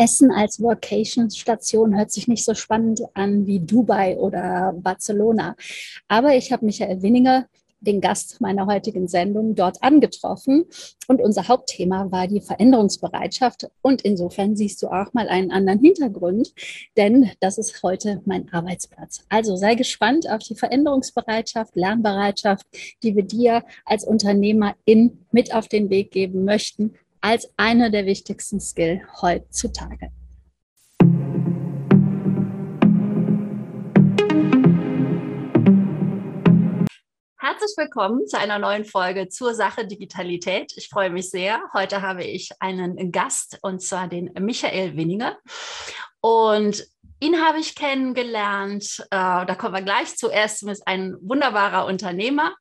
Essen als Workation-Station hört sich nicht so spannend an wie Dubai oder Barcelona. Aber ich habe Michael Winninger den Gast meiner heutigen Sendung dort angetroffen. Und unser Hauptthema war die Veränderungsbereitschaft. Und insofern siehst du auch mal einen anderen Hintergrund, denn das ist heute mein Arbeitsplatz. Also sei gespannt auf die Veränderungsbereitschaft, Lernbereitschaft, die wir dir als Unternehmerin mit auf den Weg geben möchten, als eine der wichtigsten Skill heutzutage. Herzlich willkommen zu einer neuen Folge zur Sache Digitalität. Ich freue mich sehr. Heute habe ich einen Gast und zwar den Michael Winninger. Und ihn habe ich kennengelernt. Äh, da kommen wir gleich. Zuerst ist ein wunderbarer Unternehmer.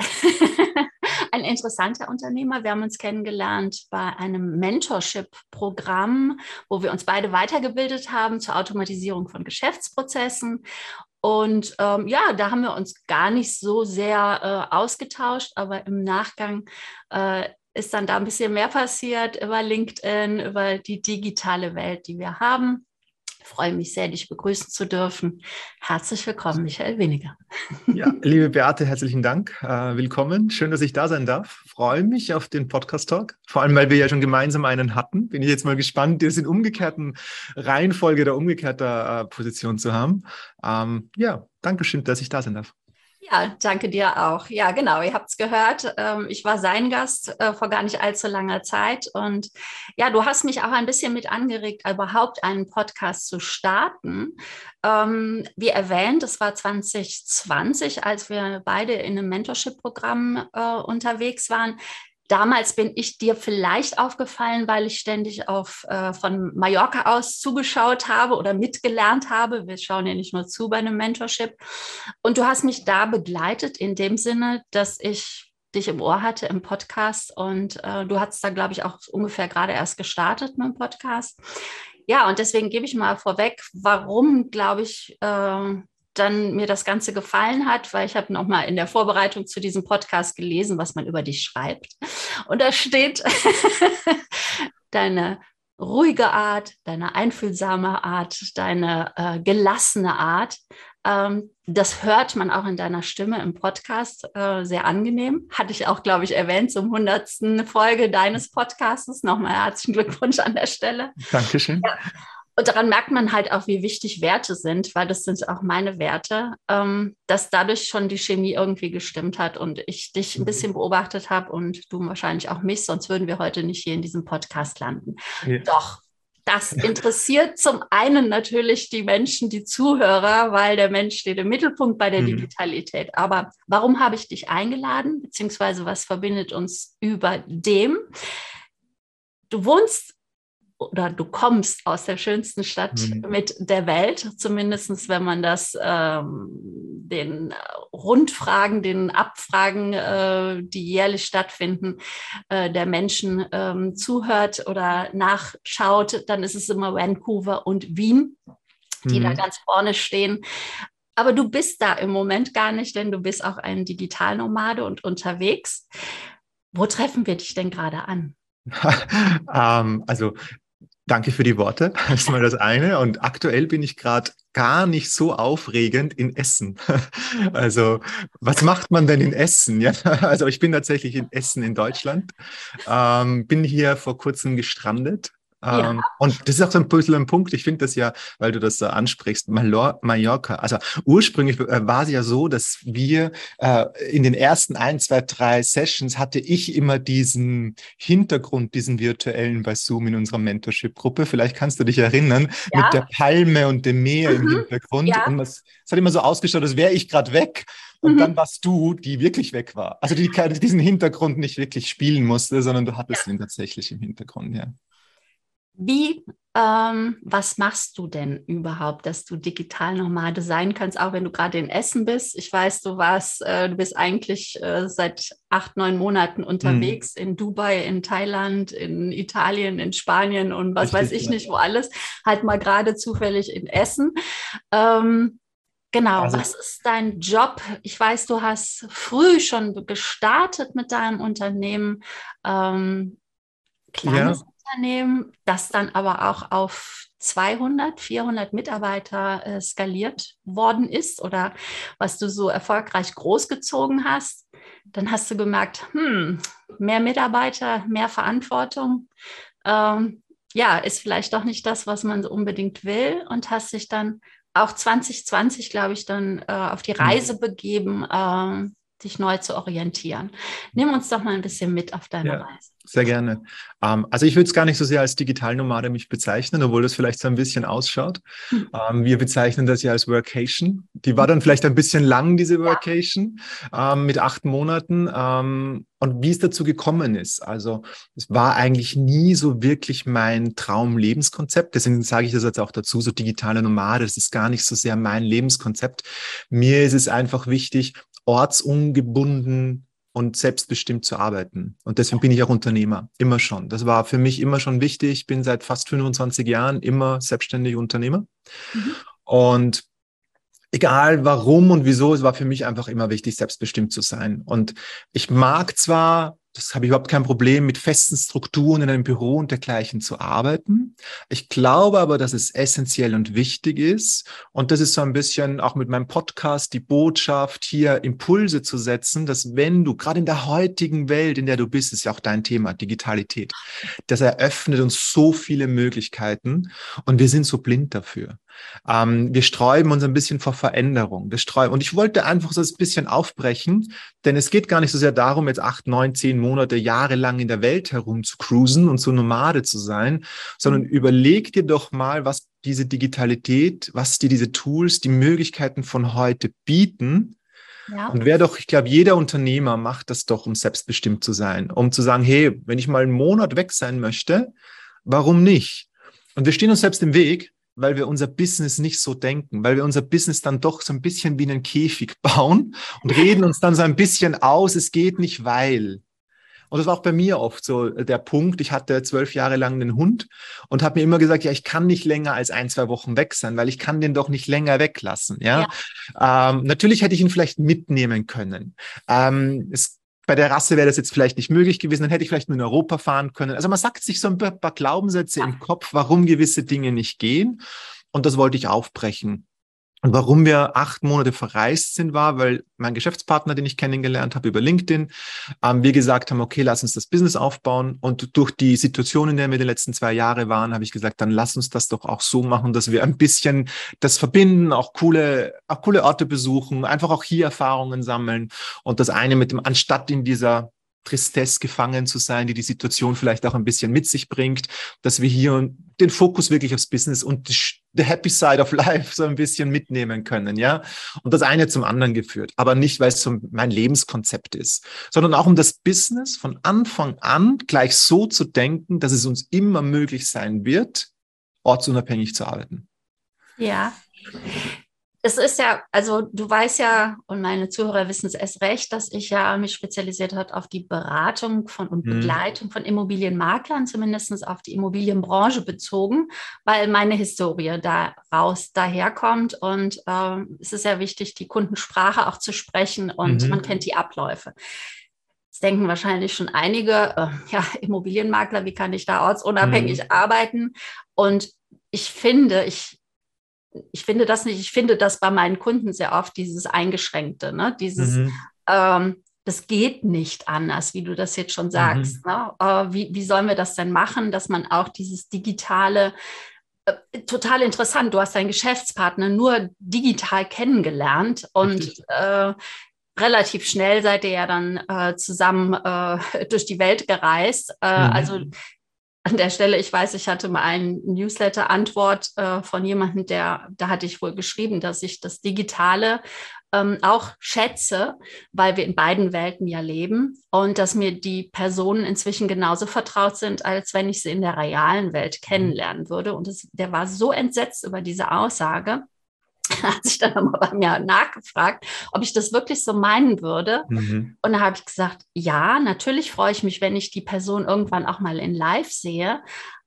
ein interessanter Unternehmer. Wir haben uns kennengelernt bei einem Mentorship-Programm, wo wir uns beide weitergebildet haben zur Automatisierung von Geschäftsprozessen. Und ähm, ja, da haben wir uns gar nicht so sehr äh, ausgetauscht, aber im Nachgang äh, ist dann da ein bisschen mehr passiert über LinkedIn, über die digitale Welt, die wir haben. Freue mich sehr, dich begrüßen zu dürfen. Herzlich willkommen, Michael Weniger. Ja, liebe Beate, herzlichen Dank. Äh, willkommen. Schön, dass ich da sein darf. Freue mich auf den Podcast-Talk. Vor allem, weil wir ja schon gemeinsam einen hatten. Bin ich jetzt mal gespannt, das in umgekehrten Reihenfolge oder umgekehrter äh, Position zu haben. Ähm, ja, danke schön, dass ich da sein darf. Ja, danke dir auch. Ja, genau, ihr habt es gehört. Ähm, ich war sein Gast äh, vor gar nicht allzu langer Zeit. Und ja, du hast mich auch ein bisschen mit angeregt, überhaupt einen Podcast zu starten. Ähm, wie erwähnt, es war 2020, als wir beide in einem Mentorship-Programm äh, unterwegs waren. Damals bin ich dir vielleicht aufgefallen, weil ich ständig auf, äh, von Mallorca aus zugeschaut habe oder mitgelernt habe. Wir schauen ja nicht nur zu bei einem Mentorship. Und du hast mich da begleitet in dem Sinne, dass ich dich im Ohr hatte im Podcast und äh, du hast da, glaube ich, auch ungefähr gerade erst gestartet mit dem Podcast. Ja, und deswegen gebe ich mal vorweg, warum, glaube ich, äh, dann mir das Ganze gefallen hat, weil ich habe noch mal in der Vorbereitung zu diesem Podcast gelesen, was man über dich schreibt. Und da steht deine ruhige Art, deine einfühlsame Art, deine äh, gelassene Art. Ähm, das hört man auch in deiner Stimme im Podcast äh, sehr angenehm. Hatte ich auch, glaube ich, erwähnt zum hundertsten Folge deines Podcasts. Nochmal herzlichen Glückwunsch an der Stelle. Dankeschön. Ja. Und daran merkt man halt auch, wie wichtig Werte sind, weil das sind auch meine Werte, ähm, dass dadurch schon die Chemie irgendwie gestimmt hat und ich dich ein mhm. bisschen beobachtet habe und du wahrscheinlich auch mich, sonst würden wir heute nicht hier in diesem Podcast landen. Ja. Doch, das interessiert zum einen natürlich die Menschen, die Zuhörer, weil der Mensch steht im Mittelpunkt bei der mhm. Digitalität. Aber warum habe ich dich eingeladen, beziehungsweise was verbindet uns über dem? Du wohnst oder du kommst aus der schönsten Stadt mhm. mit der Welt, zumindest wenn man das ähm, den Rundfragen, den Abfragen, äh, die jährlich stattfinden, äh, der Menschen ähm, zuhört oder nachschaut, dann ist es immer Vancouver und Wien, die mhm. da ganz vorne stehen. Aber du bist da im Moment gar nicht, denn du bist auch ein Digitalnomade und unterwegs. Wo treffen wir dich denn gerade an? ähm, also Danke für die Worte. Das ist mal das eine. Und aktuell bin ich gerade gar nicht so aufregend in Essen. Also, was macht man denn in Essen? Ja, also ich bin tatsächlich in Essen in Deutschland. Ähm, bin hier vor kurzem gestrandet ja. Ähm, und das ist auch so ein bisschen ein Punkt. Ich finde das ja, weil du das so ansprichst, Malor Mallorca. Also ursprünglich äh, war es ja so, dass wir äh, in den ersten ein, zwei, drei Sessions hatte ich immer diesen Hintergrund, diesen virtuellen bei Zoom in unserer Mentorship-Gruppe. Vielleicht kannst du dich erinnern, ja. mit der Palme und dem Meer mhm. im Hintergrund. Ja. Und es, hat immer so ausgeschaut, als wäre ich gerade weg. Und mhm. dann warst du, die wirklich weg war. Also die diesen Hintergrund nicht wirklich spielen musste, sondern du hattest ihn tatsächlich im Hintergrund, ja. Wie, ähm, was machst du denn überhaupt, dass du digital Nomade sein kannst, auch wenn du gerade in Essen bist? Ich weiß, du warst, äh, du bist eigentlich äh, seit acht, neun Monaten unterwegs mhm. in Dubai, in Thailand, in Italien, in Spanien und was Richtig, weiß ich ja. nicht, wo alles. Halt mal gerade zufällig in Essen. Ähm, Genau, also, was ist dein Job? Ich weiß, du hast früh schon gestartet mit deinem Unternehmen. Ähm, kleines Unternehmen, das dann aber auch auf 200, 400 Mitarbeiter äh, skaliert worden ist oder was du so erfolgreich großgezogen hast, dann hast du gemerkt, hm, mehr Mitarbeiter, mehr Verantwortung, ähm, ja, ist vielleicht doch nicht das, was man so unbedingt will und hast dich dann auch 2020, glaube ich, dann äh, auf die mhm. Reise begeben, äh, dich neu zu orientieren. Nimm uns doch mal ein bisschen mit auf deine ja. Reise. Sehr gerne. Ähm, also ich würde es gar nicht so sehr als Digitalnomade mich bezeichnen, obwohl das vielleicht so ein bisschen ausschaut. Mhm. Ähm, wir bezeichnen das ja als Workation. Die war dann vielleicht ein bisschen lang, diese Workation, ja. ähm, mit acht Monaten. Ähm, und wie es dazu gekommen ist. Also es war eigentlich nie so wirklich mein Traumlebenskonzept. Deswegen sage ich das jetzt auch dazu, so digitale Nomade, das ist gar nicht so sehr mein Lebenskonzept. Mir ist es einfach wichtig, ortsungebunden und selbstbestimmt zu arbeiten. Und deswegen bin ich auch Unternehmer, immer schon. Das war für mich immer schon wichtig. Ich bin seit fast 25 Jahren immer selbstständig Unternehmer. Mhm. Und egal warum und wieso, es war für mich einfach immer wichtig, selbstbestimmt zu sein. Und ich mag zwar das habe ich überhaupt kein Problem, mit festen Strukturen in einem Büro und dergleichen zu arbeiten. Ich glaube aber, dass es essentiell und wichtig ist. Und das ist so ein bisschen auch mit meinem Podcast die Botschaft, hier Impulse zu setzen, dass wenn du gerade in der heutigen Welt, in der du bist, ist ja auch dein Thema, Digitalität, das eröffnet uns so viele Möglichkeiten und wir sind so blind dafür. Ähm, wir sträuben uns ein bisschen vor Veränderung. Wir sträuben. Und ich wollte einfach so ein bisschen aufbrechen, denn es geht gar nicht so sehr darum, jetzt acht, neun, zehn Monate, jahrelang in der Welt herum zu cruisen und so Nomade zu sein, sondern mhm. überleg dir doch mal, was diese Digitalität, was dir diese Tools, die Möglichkeiten von heute bieten. Ja. Und wer doch, ich glaube, jeder Unternehmer macht das doch, um selbstbestimmt zu sein, um zu sagen, hey, wenn ich mal einen Monat weg sein möchte, warum nicht? Und wir stehen uns selbst im Weg, weil wir unser Business nicht so denken, weil wir unser Business dann doch so ein bisschen wie einen Käfig bauen und reden uns dann so ein bisschen aus, es geht nicht, weil. Und das war auch bei mir oft so der Punkt. Ich hatte zwölf Jahre lang einen Hund und habe mir immer gesagt, ja, ich kann nicht länger als ein, zwei Wochen weg sein, weil ich kann den doch nicht länger weglassen. Ja, ja. Ähm, natürlich hätte ich ihn vielleicht mitnehmen können. Ähm, es bei der Rasse wäre das jetzt vielleicht nicht möglich gewesen, dann hätte ich vielleicht nur in Europa fahren können. Also man sagt sich so ein paar Glaubenssätze im Kopf, warum gewisse Dinge nicht gehen. Und das wollte ich aufbrechen. Und warum wir acht Monate verreist sind, war, weil mein Geschäftspartner, den ich kennengelernt habe über LinkedIn, ähm, wir gesagt haben, okay, lass uns das Business aufbauen. Und durch die Situation, in der wir die letzten zwei Jahre waren, habe ich gesagt, dann lass uns das doch auch so machen, dass wir ein bisschen das verbinden, auch coole, auch coole Orte besuchen, einfach auch hier Erfahrungen sammeln. Und das eine mit dem, anstatt in dieser Tristesse gefangen zu sein, die die Situation vielleicht auch ein bisschen mit sich bringt, dass wir hier den Fokus wirklich aufs Business und the happy side of life so ein bisschen mitnehmen können, ja. Und das eine zum anderen geführt, aber nicht, weil es so mein Lebenskonzept ist, sondern auch um das Business von Anfang an gleich so zu denken, dass es uns immer möglich sein wird, ortsunabhängig zu arbeiten. Ja es ist ja, also du weißt ja, und meine Zuhörer wissen es erst recht, dass ich ja mich spezialisiert habe auf die Beratung von und mhm. Begleitung von Immobilienmaklern, zumindest auf die Immobilienbranche bezogen, weil meine Historie daraus daherkommt. Und ähm, es ist ja wichtig, die Kundensprache auch zu sprechen und mhm. man kennt die Abläufe. Jetzt denken wahrscheinlich schon einige, äh, ja, Immobilienmakler, wie kann ich da ortsunabhängig mhm. arbeiten? Und ich finde, ich ich finde das nicht, ich finde das bei meinen Kunden sehr oft, dieses Eingeschränkte, ne? dieses, mhm. ähm, das geht nicht anders, wie du das jetzt schon sagst. Mhm. Ne? Äh, wie, wie sollen wir das denn machen, dass man auch dieses digitale, äh, total interessant, du hast deinen Geschäftspartner nur digital kennengelernt und äh, relativ schnell seid ihr ja dann äh, zusammen äh, durch die Welt gereist. Äh, mhm. Also an der Stelle, ich weiß, ich hatte mal eine Newsletter-Antwort äh, von jemandem, der, da hatte ich wohl geschrieben, dass ich das Digitale ähm, auch schätze, weil wir in beiden Welten ja leben und dass mir die Personen inzwischen genauso vertraut sind, als wenn ich sie in der realen Welt mhm. kennenlernen würde. Und das, der war so entsetzt über diese Aussage, hat sich dann nochmal bei mir nachgefragt, ob ich das wirklich so meinen würde. Mhm. Und da habe ich gesagt, ja, natürlich freue ich mich, wenn ich die Person irgendwann auch mal in Live sehe.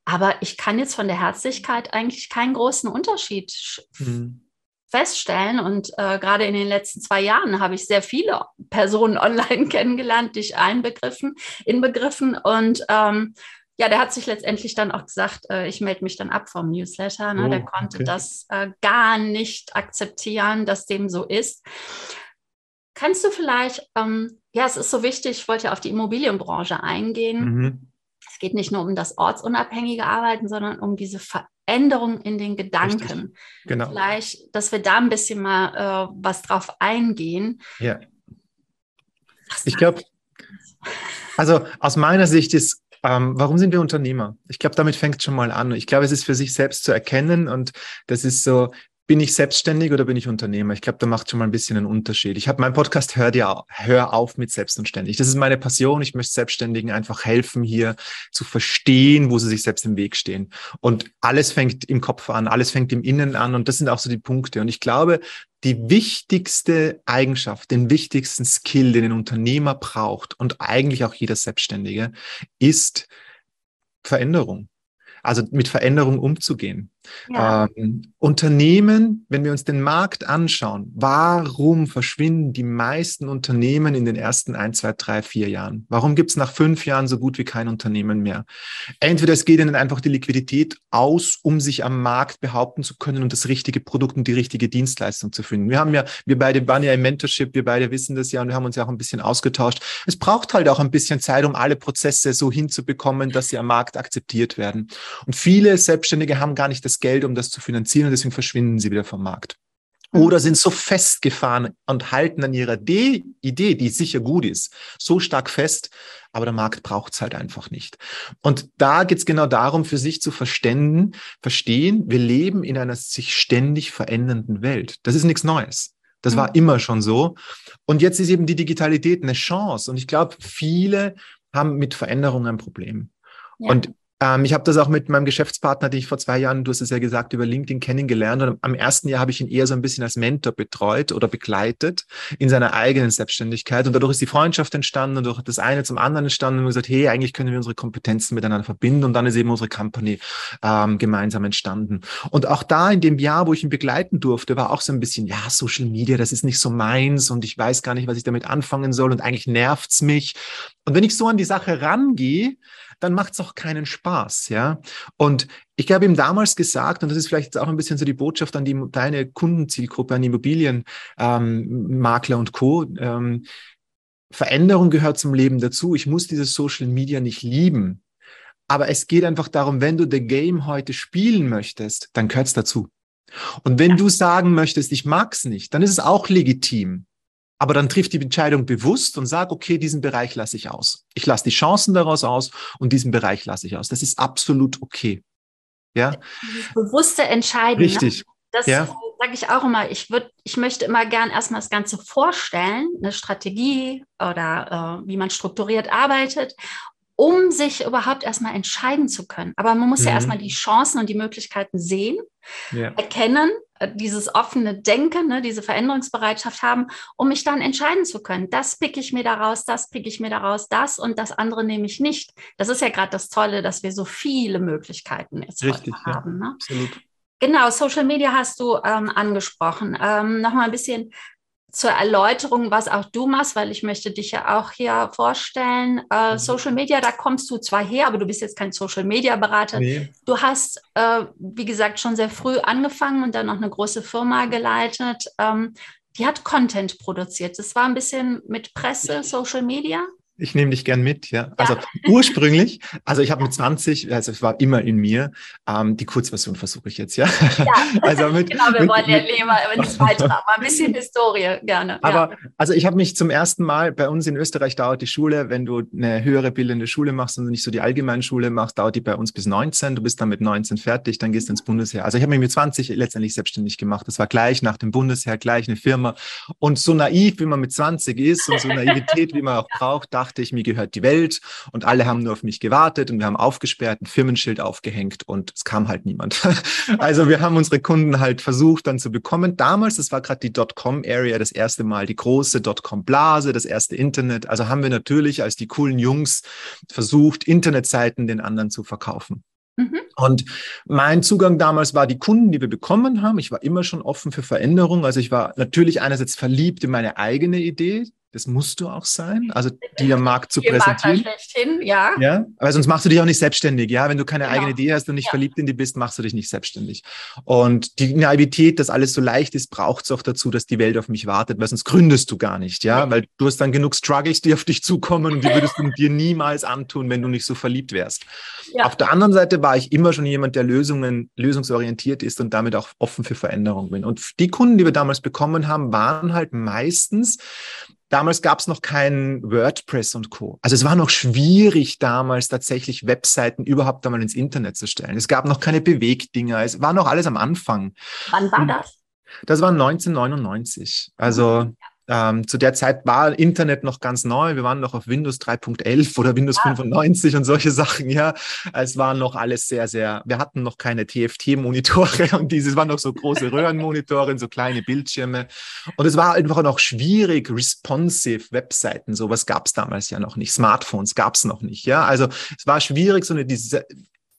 Aber ich kann jetzt von der Herzlichkeit eigentlich keinen großen Unterschied mhm. feststellen. Und äh, gerade in den letzten zwei Jahren habe ich sehr viele Personen online kennengelernt, die ich einbegriffen, inbegriffen. Und ähm, ja, der hat sich letztendlich dann auch gesagt, äh, ich melde mich dann ab vom Newsletter. Ne? Oh, der konnte okay. das äh, gar nicht akzeptieren, dass dem so ist. Kannst du vielleicht, ähm, ja, es ist so wichtig, ich wollte ja auf die Immobilienbranche eingehen. Mhm. Es geht nicht nur um das ortsunabhängige Arbeiten, sondern um diese Veränderung in den Gedanken. Genau. Vielleicht, dass wir da ein bisschen mal äh, was drauf eingehen. Ja. ich glaube, also aus meiner Sicht ist ähm, warum sind wir Unternehmer? Ich glaube, damit fängt schon mal an. Ich glaube, es ist für sich selbst zu erkennen und das ist so, bin ich selbstständig oder bin ich Unternehmer? Ich glaube, da macht schon mal ein bisschen einen Unterschied. Ich habe meinen Podcast Hör dir hör auf mit selbst und ständig. Das ist meine Passion. Ich möchte Selbstständigen einfach helfen, hier zu verstehen, wo sie sich selbst im Weg stehen. Und alles fängt im Kopf an, alles fängt im Innen an. Und das sind auch so die Punkte. Und ich glaube, die wichtigste Eigenschaft, den wichtigsten Skill, den ein Unternehmer braucht und eigentlich auch jeder Selbstständige, ist Veränderung. Also mit Veränderung umzugehen. Ja. Ähm, Unternehmen, wenn wir uns den Markt anschauen, warum verschwinden die meisten Unternehmen in den ersten ein, zwei, drei, vier Jahren? Warum gibt es nach fünf Jahren so gut wie kein Unternehmen mehr? Entweder es geht ihnen einfach die Liquidität aus, um sich am Markt behaupten zu können und das richtige Produkt und die richtige Dienstleistung zu finden. Wir haben ja, wir beide waren ja im Mentorship, wir beide wissen das ja und wir haben uns ja auch ein bisschen ausgetauscht. Es braucht halt auch ein bisschen Zeit, um alle Prozesse so hinzubekommen, dass sie am Markt akzeptiert werden. Und viele Selbstständige haben gar nicht das Geld, um das zu finanzieren und deswegen verschwinden sie wieder vom Markt. Mhm. Oder sind so festgefahren und halten an ihrer De Idee, die sicher gut ist, so stark fest, aber der Markt braucht es halt einfach nicht. Und da geht es genau darum, für sich zu verstehen, verstehen, wir leben in einer sich ständig verändernden Welt. Das ist nichts Neues. Das mhm. war immer schon so. Und jetzt ist eben die Digitalität eine Chance. Und ich glaube, viele haben mit Veränderung ein Problem. Ja. Und ähm, ich habe das auch mit meinem Geschäftspartner, den ich vor zwei Jahren, du hast es ja gesagt, über LinkedIn kennengelernt. Und am ersten Jahr habe ich ihn eher so ein bisschen als Mentor betreut oder begleitet in seiner eigenen Selbstständigkeit. Und dadurch ist die Freundschaft entstanden und durch das eine zum anderen entstanden. Und wir gesagt, hey, eigentlich können wir unsere Kompetenzen miteinander verbinden. Und dann ist eben unsere Company ähm, gemeinsam entstanden. Und auch da in dem Jahr, wo ich ihn begleiten durfte, war auch so ein bisschen, ja, Social Media, das ist nicht so meins und ich weiß gar nicht, was ich damit anfangen soll und eigentlich nervt's mich. Und wenn ich so an die Sache rangehe, dann macht es auch keinen Spaß, ja. Und ich habe ihm damals gesagt, und das ist vielleicht auch ein bisschen so die Botschaft an die, deine Kundenzielgruppe, an Immobilienmakler ähm, und Co. Ähm, Veränderung gehört zum Leben dazu. Ich muss dieses Social Media nicht lieben. Aber es geht einfach darum, wenn du the game heute spielen möchtest, dann gehört es dazu. Und wenn ja. du sagen möchtest, ich mag's nicht, dann ist es auch legitim. Aber dann trifft die Entscheidung bewusst und sag, okay, diesen Bereich lasse ich aus. Ich lasse die Chancen daraus aus und diesen Bereich lasse ich aus. Das ist absolut okay. Ja. Dieses bewusste Entscheiden. Ne? Richtig. Ne? Das ja. sage ich auch immer. Ich würde, ich möchte immer gern erstmal das Ganze vorstellen, eine Strategie oder äh, wie man strukturiert arbeitet um sich überhaupt erstmal entscheiden zu können. Aber man muss mhm. ja erstmal die Chancen und die Möglichkeiten sehen, ja. erkennen, äh, dieses offene Denken, ne, diese Veränderungsbereitschaft haben, um mich dann entscheiden zu können. Das picke ich mir daraus, das picke ich mir daraus, das und das andere nehme ich nicht. Das ist ja gerade das Tolle, dass wir so viele Möglichkeiten jetzt Richtig, haben. Ja, ne? Absolut. Genau, Social Media hast du ähm, angesprochen. Ähm, Nochmal ein bisschen zur Erläuterung, was auch du machst, weil ich möchte dich ja auch hier vorstellen. Äh, mhm. Social Media, da kommst du zwar her, aber du bist jetzt kein Social Media Berater. Nee. Du hast, äh, wie gesagt, schon sehr früh angefangen und dann noch eine große Firma geleitet. Ähm, die hat Content produziert. Das war ein bisschen mit Presse, Social Media. Ich nehme dich gern mit, ja. Also ja. ursprünglich, also ich habe mit 20, also es war immer in mir, ähm, die Kurzversion versuche ich jetzt, ja. Ja, also mit, genau, wir mit, wollen ja lieber ins Weitere, aber ein bisschen Historie gerne. Aber ja. also ich habe mich zum ersten Mal, bei uns in Österreich dauert die Schule, wenn du eine höhere bildende Schule machst und nicht so die Allgemeinschule machst, dauert die bei uns bis 19. Du bist dann mit 19 fertig, dann gehst du ins Bundesheer. Also ich habe mich mit 20 letztendlich selbstständig gemacht. Das war gleich nach dem Bundesheer, gleich eine Firma. Und so naiv, wie man mit 20 ist und so Naivität, wie man auch braucht, dachte dachte ich, mir gehört die Welt und alle haben nur auf mich gewartet und wir haben aufgesperrt, ein Firmenschild aufgehängt und es kam halt niemand. also wir haben unsere Kunden halt versucht dann zu bekommen. Damals, das war gerade die Dotcom-Area, das erste Mal die große Dotcom-Blase, das erste Internet. Also haben wir natürlich als die coolen Jungs versucht, Internetseiten den anderen zu verkaufen. Mhm. Und mein Zugang damals war die Kunden, die wir bekommen haben. Ich war immer schon offen für Veränderung. Also ich war natürlich einerseits verliebt in meine eigene Idee, Das musst du auch sein, also am Markt zu präsentieren. schlechthin, ja. Ja, aber sonst machst du dich auch nicht selbstständig. Ja, wenn du keine Genau. eigene Idee hast und nicht Ja. verliebt in die bist, machst du dich nicht selbstständig. Und die Naivität, dass alles so leicht ist, braucht es auch dazu, dass die Welt auf mich wartet, weil sonst gründest du gar nicht. Ja, weil du hast dann genug Struggles, die auf dich zukommen und die würdest du dir niemals antun, wenn du nicht so verliebt wärst. Ja. Auf der anderen Seite war ich immer schon jemand, der Lösungen, lösungsorientiert ist und damit auch offen für Veränderung bin. Und die Kunden, die wir damals bekommen haben, waren halt meistens Damals gab es noch kein WordPress und Co. Also es war noch schwierig damals tatsächlich Webseiten überhaupt einmal ins Internet zu stellen. Es gab noch keine Bewegdinger. Es war noch alles am Anfang. Wann war Und- das? Das war 1999. Also ähm, zu der Zeit war Internet noch ganz neu. Wir waren noch auf Windows 3.11 oder Windows Ah. 95 und solche Sachen. Ja, es war noch alles sehr, sehr. Wir hatten noch keine TFT-Monitore und dieses waren noch so große Röhrenmonitore, und so kleine Bildschirme. Und es war einfach noch schwierig, responsive Webseiten. Sowas gab es damals ja noch nicht. Smartphones gab es noch nicht. Ja, also es war schwierig, so eine Desi-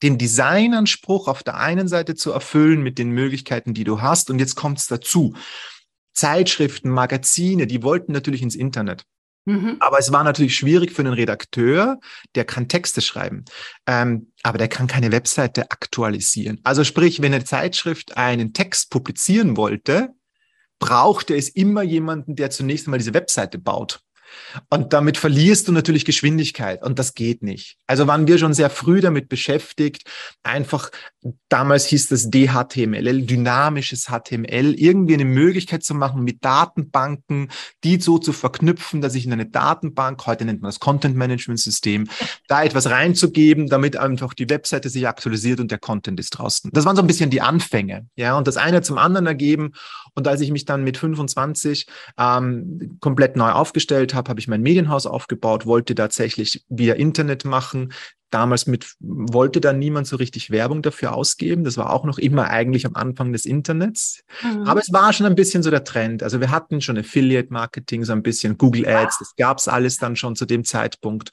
den Designanspruch auf der einen Seite zu erfüllen mit den Möglichkeiten, die du hast. Und jetzt kommt es dazu. Zeitschriften, Magazine, die wollten natürlich ins Internet. Mhm. Aber es war natürlich schwierig für einen Redakteur, der kann Texte schreiben, ähm, aber der kann keine Webseite aktualisieren. Also sprich, wenn eine Zeitschrift einen Text publizieren wollte, brauchte es immer jemanden, der zunächst einmal diese Webseite baut. Und damit verlierst du natürlich Geschwindigkeit und das geht nicht. Also waren wir schon sehr früh damit beschäftigt, einfach, damals hieß das DHTML, dynamisches HTML, irgendwie eine Möglichkeit zu machen, mit Datenbanken, die so zu verknüpfen, dass ich in eine Datenbank, heute nennt man das Content Management System, da etwas reinzugeben, damit einfach die Webseite sich aktualisiert und der Content ist draußen. Das waren so ein bisschen die Anfänge, ja, und das eine zum anderen ergeben. Und als ich mich dann mit 25 ähm, komplett neu aufgestellt habe, habe ich mein Medienhaus aufgebaut, wollte tatsächlich via Internet machen. Damals mit, wollte da niemand so richtig Werbung dafür ausgeben. Das war auch noch immer eigentlich am Anfang des Internets. Mhm. Aber es war schon ein bisschen so der Trend. Also wir hatten schon Affiliate Marketing, so ein bisschen Google Ads. Das gab es alles dann schon zu dem Zeitpunkt.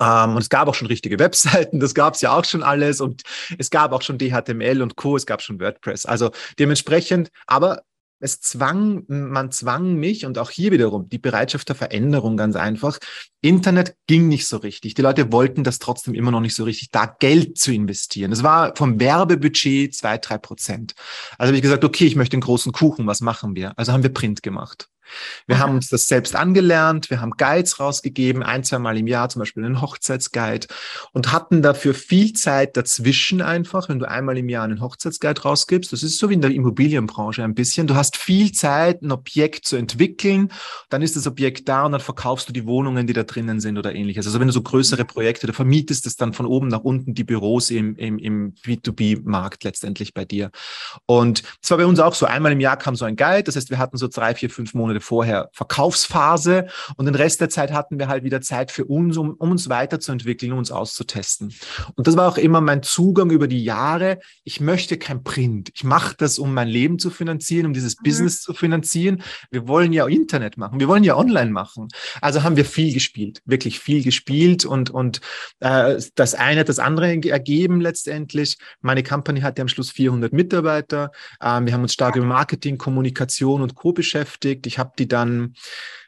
Ähm, und es gab auch schon richtige Webseiten, das gab es ja auch schon alles. Und es gab auch schon DHTML und Co., es gab schon WordPress. Also dementsprechend, aber es zwang, man zwang mich und auch hier wiederum die Bereitschaft der Veränderung ganz einfach. Internet ging nicht so richtig. Die Leute wollten das trotzdem immer noch nicht so richtig, da Geld zu investieren. Das war vom Werbebudget zwei, drei Prozent. Also habe ich gesagt, okay, ich möchte einen großen Kuchen, was machen wir? Also haben wir Print gemacht. Wir haben uns das selbst angelernt, wir haben Guides rausgegeben, ein, zwei Mal im Jahr, zum Beispiel einen Hochzeitsguide und hatten dafür viel Zeit dazwischen einfach, wenn du einmal im Jahr einen Hochzeitsguide rausgibst, das ist so wie in der Immobilienbranche ein bisschen, du hast viel Zeit, ein Objekt zu entwickeln, dann ist das Objekt da und dann verkaufst du die Wohnungen, die da drinnen sind oder ähnliches. Also wenn du so größere Projekte, du vermietest es dann von oben nach unten die Büros im, im, im B2B-Markt letztendlich bei dir. Und es war bei uns auch so, einmal im Jahr kam so ein Guide, das heißt, wir hatten so drei, vier, fünf Monate vorher Verkaufsphase und den Rest der Zeit hatten wir halt wieder Zeit für uns, um, um uns weiterzuentwickeln, uns auszutesten. Und das war auch immer mein Zugang über die Jahre. Ich möchte kein Print. Ich mache das, um mein Leben zu finanzieren, um dieses Mhm. Business zu finanzieren. Wir wollen ja Internet machen, wir wollen ja online machen. Also haben wir viel gespielt, wirklich viel gespielt und, und äh, das eine hat das andere ergeben letztendlich. Meine Company hatte am Schluss 400 Mitarbeiter. Ähm, wir haben uns stark über Marketing, Kommunikation und Co. beschäftigt. Ich habe die dann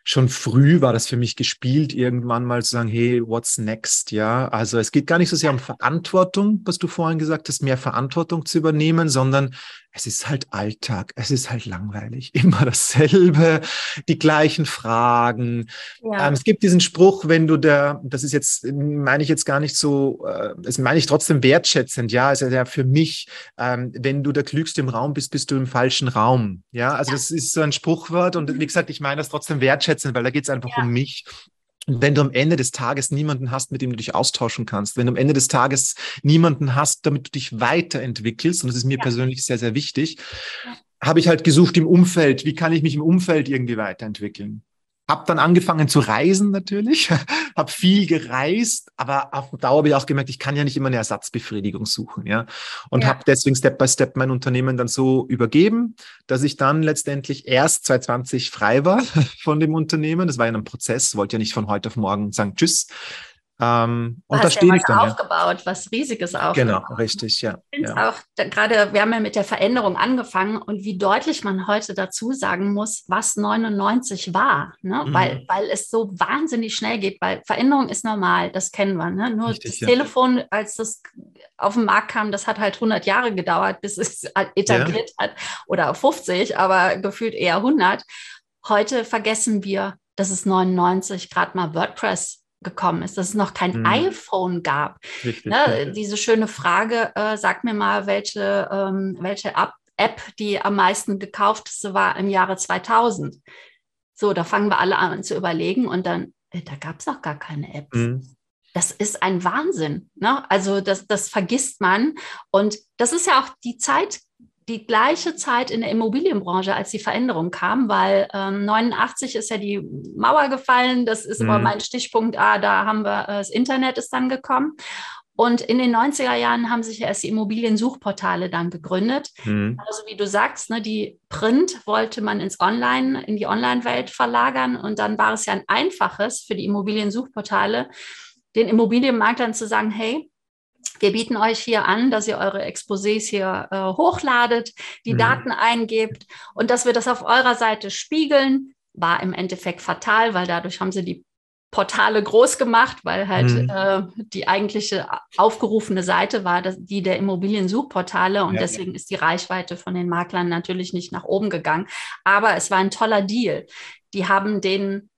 schon früh war das für mich gespielt, irgendwann mal zu sagen, hey, what's next? Ja, also es geht gar nicht so sehr um Verantwortung, was du vorhin gesagt hast, mehr Verantwortung zu übernehmen, sondern es ist halt Alltag, es ist halt langweilig, immer dasselbe, die gleichen Fragen. Ja. Ähm, es gibt diesen Spruch, wenn du der, das ist jetzt, meine ich jetzt gar nicht so, äh, das meine ich trotzdem wertschätzend, ja, also ja für mich, ähm, wenn du der Klügste im Raum bist, bist du im falschen Raum. Ja, also das ist so ein Spruchwort und wie gesagt, ich meine das trotzdem wertschätzend, weil da geht es einfach Ja. um mich. Und wenn du am Ende des Tages niemanden hast, mit dem du dich austauschen kannst, wenn du am Ende des Tages niemanden hast, damit du dich weiterentwickelst, und das ist mir Ja. persönlich sehr, sehr wichtig, Ja. habe ich halt gesucht im Umfeld, wie kann ich mich im Umfeld irgendwie weiterentwickeln? Hab dann angefangen zu reisen natürlich, habe viel gereist, aber auf Dauer habe ich auch gemerkt, ich kann ja nicht immer eine Ersatzbefriedigung suchen, ja. Und Ja. habe deswegen Step by Step mein Unternehmen dann so übergeben, dass ich dann letztendlich erst 2020 frei war von dem Unternehmen. Das war ja ein Prozess, wollte ja nicht von heute auf morgen sagen Tschüss. Ähm, und da stehe ich dann. aufgebaut, ja. was Riesiges aufgebaut. Genau, richtig, ja. Ich finde ja. auch, gerade, wir haben ja mit der Veränderung angefangen und wie deutlich man heute dazu sagen muss, was 99 war, ne? Mhm. weil, weil es so wahnsinnig schnell geht, weil Veränderung ist normal, das kennen wir. Ne? Nur richtig, das ja. Telefon, als das auf den Markt kam, das hat halt 100 Jahre gedauert, bis es etabliert hat oder 50, aber gefühlt eher 100. Heute vergessen wir, dass es 99 gerade mal WordPress gekommen ist, dass es noch kein mhm. iPhone gab. Richtig, ne? Diese schöne Frage, äh, sag mir mal, welche, ähm, welche App, App die am meisten gekaufteste war im Jahre 2000. So, da fangen wir alle an zu überlegen und dann, äh, da gab es auch gar keine Apps. Mhm. Das ist ein Wahnsinn. Ne? Also das, das vergisst man. Und das ist ja auch die Zeit die gleiche Zeit in der Immobilienbranche, als die Veränderung kam, weil ähm, 89 ist ja die Mauer gefallen. Das ist mhm. immer mein Stichpunkt. Ah, da haben wir, äh, das Internet ist dann gekommen. Und in den 90er Jahren haben sich erst die Immobiliensuchportale dann gegründet. Mhm. Also wie du sagst, ne, die Print wollte man ins Online, in die Online-Welt verlagern. Und dann war es ja ein einfaches für die Immobiliensuchportale, den Immobilienmaklern zu sagen, hey, wir bieten euch hier an, dass ihr eure Exposés hier äh, hochladet, die mhm. Daten eingebt und dass wir das auf eurer Seite spiegeln. War im Endeffekt fatal, weil dadurch haben sie die Portale groß gemacht, weil halt mhm. äh, die eigentliche aufgerufene Seite war das, die der Immobiliensuchportale und ja, deswegen ja. ist die Reichweite von den Maklern natürlich nicht nach oben gegangen. Aber es war ein toller Deal. Die haben den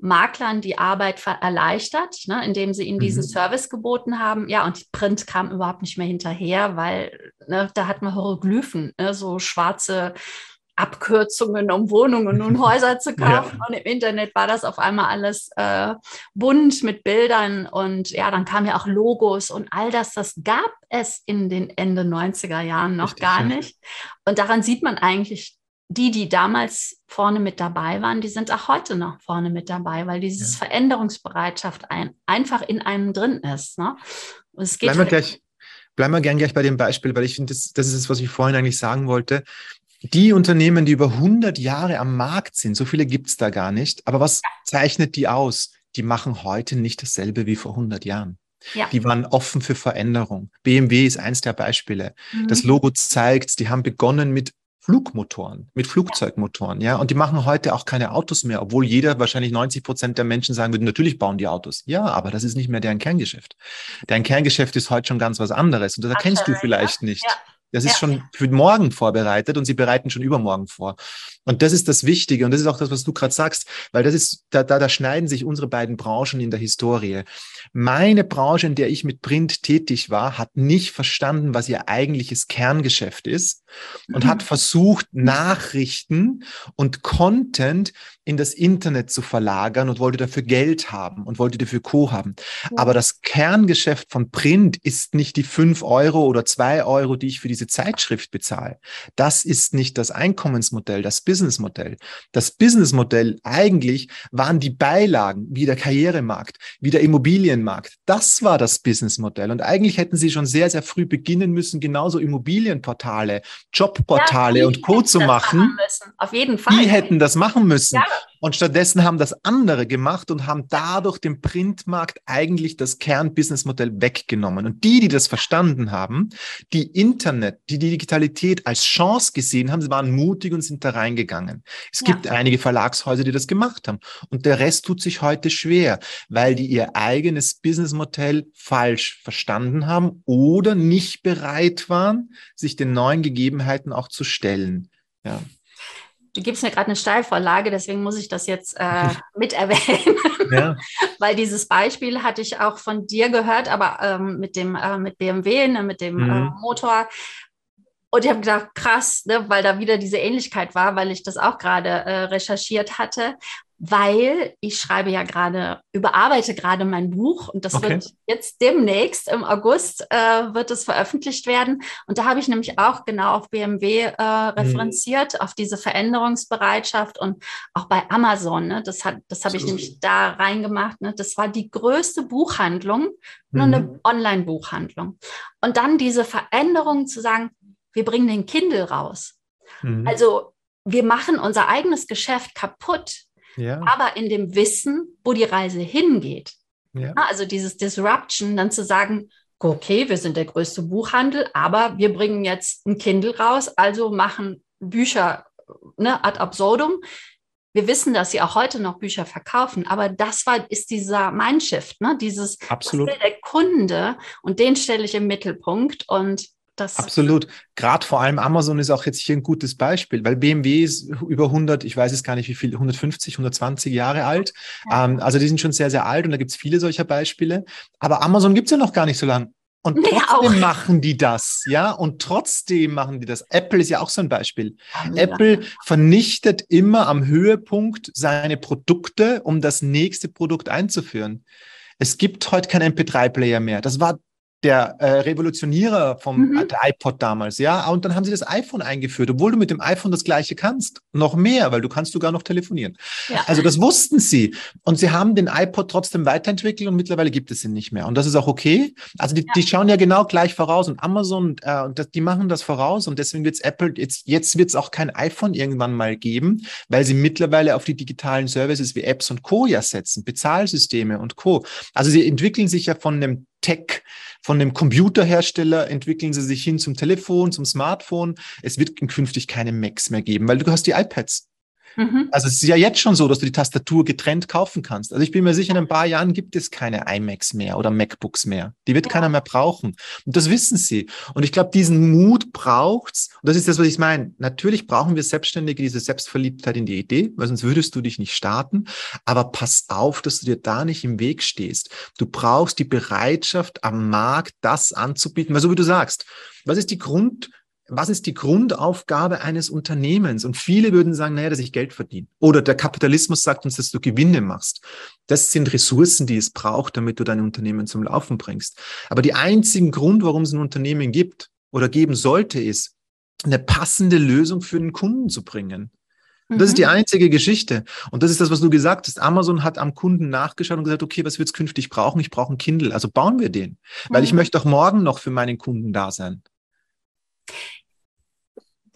Maklern die Arbeit erleichtert, ne, indem sie ihnen diesen mhm. Service geboten haben. Ja, und Print kam überhaupt nicht mehr hinterher, weil ne, da hat man Hieroglyphen, ne, so schwarze Abkürzungen, um Wohnungen und Häuser zu kaufen. Ja. Und im Internet war das auf einmal alles äh, bunt mit Bildern und ja, dann kamen ja auch Logos und all das. Das gab es in den Ende 90er Jahren noch Richtig, gar nicht. Und daran sieht man eigentlich die, die damals vorne mit dabei waren, die sind auch heute noch vorne mit dabei, weil dieses ja. Veränderungsbereitschaft ein, einfach in einem drin ist. Ne? es geht bleiben, wir halt gleich, bleiben wir gern gleich bei dem Beispiel, weil ich finde, das, das ist es, was ich vorhin eigentlich sagen wollte. Die Unternehmen, die über 100 Jahre am Markt sind, so viele gibt es da gar nicht, aber was zeichnet die aus? Die machen heute nicht dasselbe wie vor 100 Jahren. Ja. Die waren offen für Veränderung. BMW ist eins der Beispiele. Mhm. Das Logo zeigt, die haben begonnen mit Flugmotoren, mit Flugzeugmotoren, ja. Und die machen heute auch keine Autos mehr, obwohl jeder, wahrscheinlich 90 Prozent der Menschen sagen würden, natürlich bauen die Autos. Ja, aber das ist nicht mehr deren Kerngeschäft. Dein Kerngeschäft ist heute schon ganz was anderes und das erkennst du vielleicht nicht. Ja. Das ist ja. schon für morgen vorbereitet und sie bereiten schon übermorgen vor. Und das ist das Wichtige und das ist auch das, was du gerade sagst, weil das ist, da, da, da schneiden sich unsere beiden Branchen in der Historie. Meine Branche, in der ich mit Print tätig war, hat nicht verstanden, was ihr eigentliches Kerngeschäft ist und mhm. hat versucht, Nachrichten und Content in das Internet zu verlagern und wollte dafür Geld haben und wollte dafür Co haben. Aber das Kerngeschäft von Print ist nicht die fünf Euro oder zwei Euro, die ich für diese Zeitschrift bezahle. Das ist nicht das Einkommensmodell, das Businessmodell. Das Businessmodell eigentlich waren die Beilagen wie der Karrieremarkt, wie der Immobilienmarkt. Das war das Businessmodell. Und eigentlich hätten sie schon sehr, sehr früh beginnen müssen, genauso Immobilienportale, Jobportale ja, und Co. zu machen. Auf jeden Fall. Die hätten das machen müssen. Ja. Und stattdessen haben das andere gemacht und haben dadurch dem Printmarkt eigentlich das Kernbusinessmodell weggenommen. Und die, die das verstanden haben, die Internet, die Digitalität als Chance gesehen haben, sie waren mutig und sind da reingegangen. Es ja. gibt einige Verlagshäuser, die das gemacht haben. Und der Rest tut sich heute schwer, weil die ihr eigenes Businessmodell falsch verstanden haben oder nicht bereit waren, sich den neuen Gegebenheiten auch zu stellen. Ja. Du gibst mir gerade eine Steilvorlage, deswegen muss ich das jetzt äh, mit erwähnen. Ja. Weil dieses Beispiel hatte ich auch von dir gehört, aber ähm, mit dem äh, mit BMW, ne, mit dem mhm. äh, Motor. Und ich habe gedacht, krass, ne, weil da wieder diese Ähnlichkeit war, weil ich das auch gerade äh, recherchiert hatte weil ich schreibe ja gerade, überarbeite gerade mein Buch und das okay. wird jetzt demnächst im August äh, wird es veröffentlicht werden. Und da habe ich nämlich auch genau auf BMW äh, referenziert, mhm. auf diese Veränderungsbereitschaft und auch bei Amazon. Ne, das hat, das habe ich nämlich da reingemacht. Ne, das war die größte Buchhandlung, nur mhm. eine Online-Buchhandlung. Und dann diese Veränderung zu sagen, wir bringen den Kindle raus. Mhm. Also wir machen unser eigenes Geschäft kaputt ja. aber in dem Wissen, wo die Reise hingeht. Ja. Also dieses Disruption, dann zu sagen, okay, wir sind der größte Buchhandel, aber wir bringen jetzt ein Kindle raus, also machen Bücher ne, ad absurdum. Wir wissen, dass sie auch heute noch Bücher verkaufen, aber das war, ist dieser Mindshift, ne? dieses Absolut. der Kunde und den stelle ich im Mittelpunkt und das Absolut. Gerade vor allem Amazon ist auch jetzt hier ein gutes Beispiel, weil BMW ist über 100, ich weiß es gar nicht wie viel, 150, 120 Jahre alt. Ja. Ähm, also die sind schon sehr, sehr alt und da gibt es viele solcher Beispiele. Aber Amazon gibt es ja noch gar nicht so lange. Und nee, trotzdem auch. machen die das, ja, und trotzdem machen die das. Apple ist ja auch so ein Beispiel. Ja. Apple vernichtet immer am Höhepunkt seine Produkte, um das nächste Produkt einzuführen. Es gibt heute keinen MP3-Player mehr. Das war der äh, Revolutionierer vom mhm. iPod damals, ja. Und dann haben sie das iPhone eingeführt, obwohl du mit dem iPhone das Gleiche kannst. Noch mehr, weil du kannst sogar noch telefonieren. Ja. Also das wussten sie. Und sie haben den iPod trotzdem weiterentwickelt und mittlerweile gibt es ihn nicht mehr. Und das ist auch okay. Also die, ja. die schauen ja genau gleich voraus. Und Amazon, äh, das, die machen das voraus. Und deswegen wird es Apple, jetzt, jetzt wird es auch kein iPhone irgendwann mal geben, weil sie mittlerweile auf die digitalen Services wie Apps und Co. ja setzen, Bezahlsysteme und Co. Also sie entwickeln sich ja von einem Tech, von dem Computerhersteller entwickeln sie sich hin zum Telefon, zum Smartphone. Es wird künftig keine Macs mehr geben, weil du hast die iPads. Mhm. Also es ist ja jetzt schon so, dass du die Tastatur getrennt kaufen kannst. Also ich bin mir sicher, in ein paar Jahren gibt es keine iMacs mehr oder MacBooks mehr. Die wird ja. keiner mehr brauchen. Und das wissen sie. Und ich glaube, diesen Mut braucht's. Und das ist das, was ich meine. Natürlich brauchen wir Selbstständige diese Selbstverliebtheit in die Idee, weil sonst würdest du dich nicht starten. Aber pass auf, dass du dir da nicht im Weg stehst. Du brauchst die Bereitschaft am Markt, das anzubieten. Weil so wie du sagst, was ist die Grund, was ist die Grundaufgabe eines Unternehmens? Und viele würden sagen, naja, dass ich Geld verdiene. Oder der Kapitalismus sagt uns, dass du Gewinne machst. Das sind Ressourcen, die es braucht, damit du dein Unternehmen zum Laufen bringst. Aber die einzigen Grund, warum es ein Unternehmen gibt oder geben sollte, ist, eine passende Lösung für den Kunden zu bringen. Und das ist die mhm. einzige Geschichte. Und das ist das, was du gesagt hast. Amazon hat am Kunden nachgeschaut und gesagt, okay, was wird es künftig brauchen? Ich brauche ein Kindle. Also bauen wir den. Weil ich mhm. möchte auch morgen noch für meinen Kunden da sein.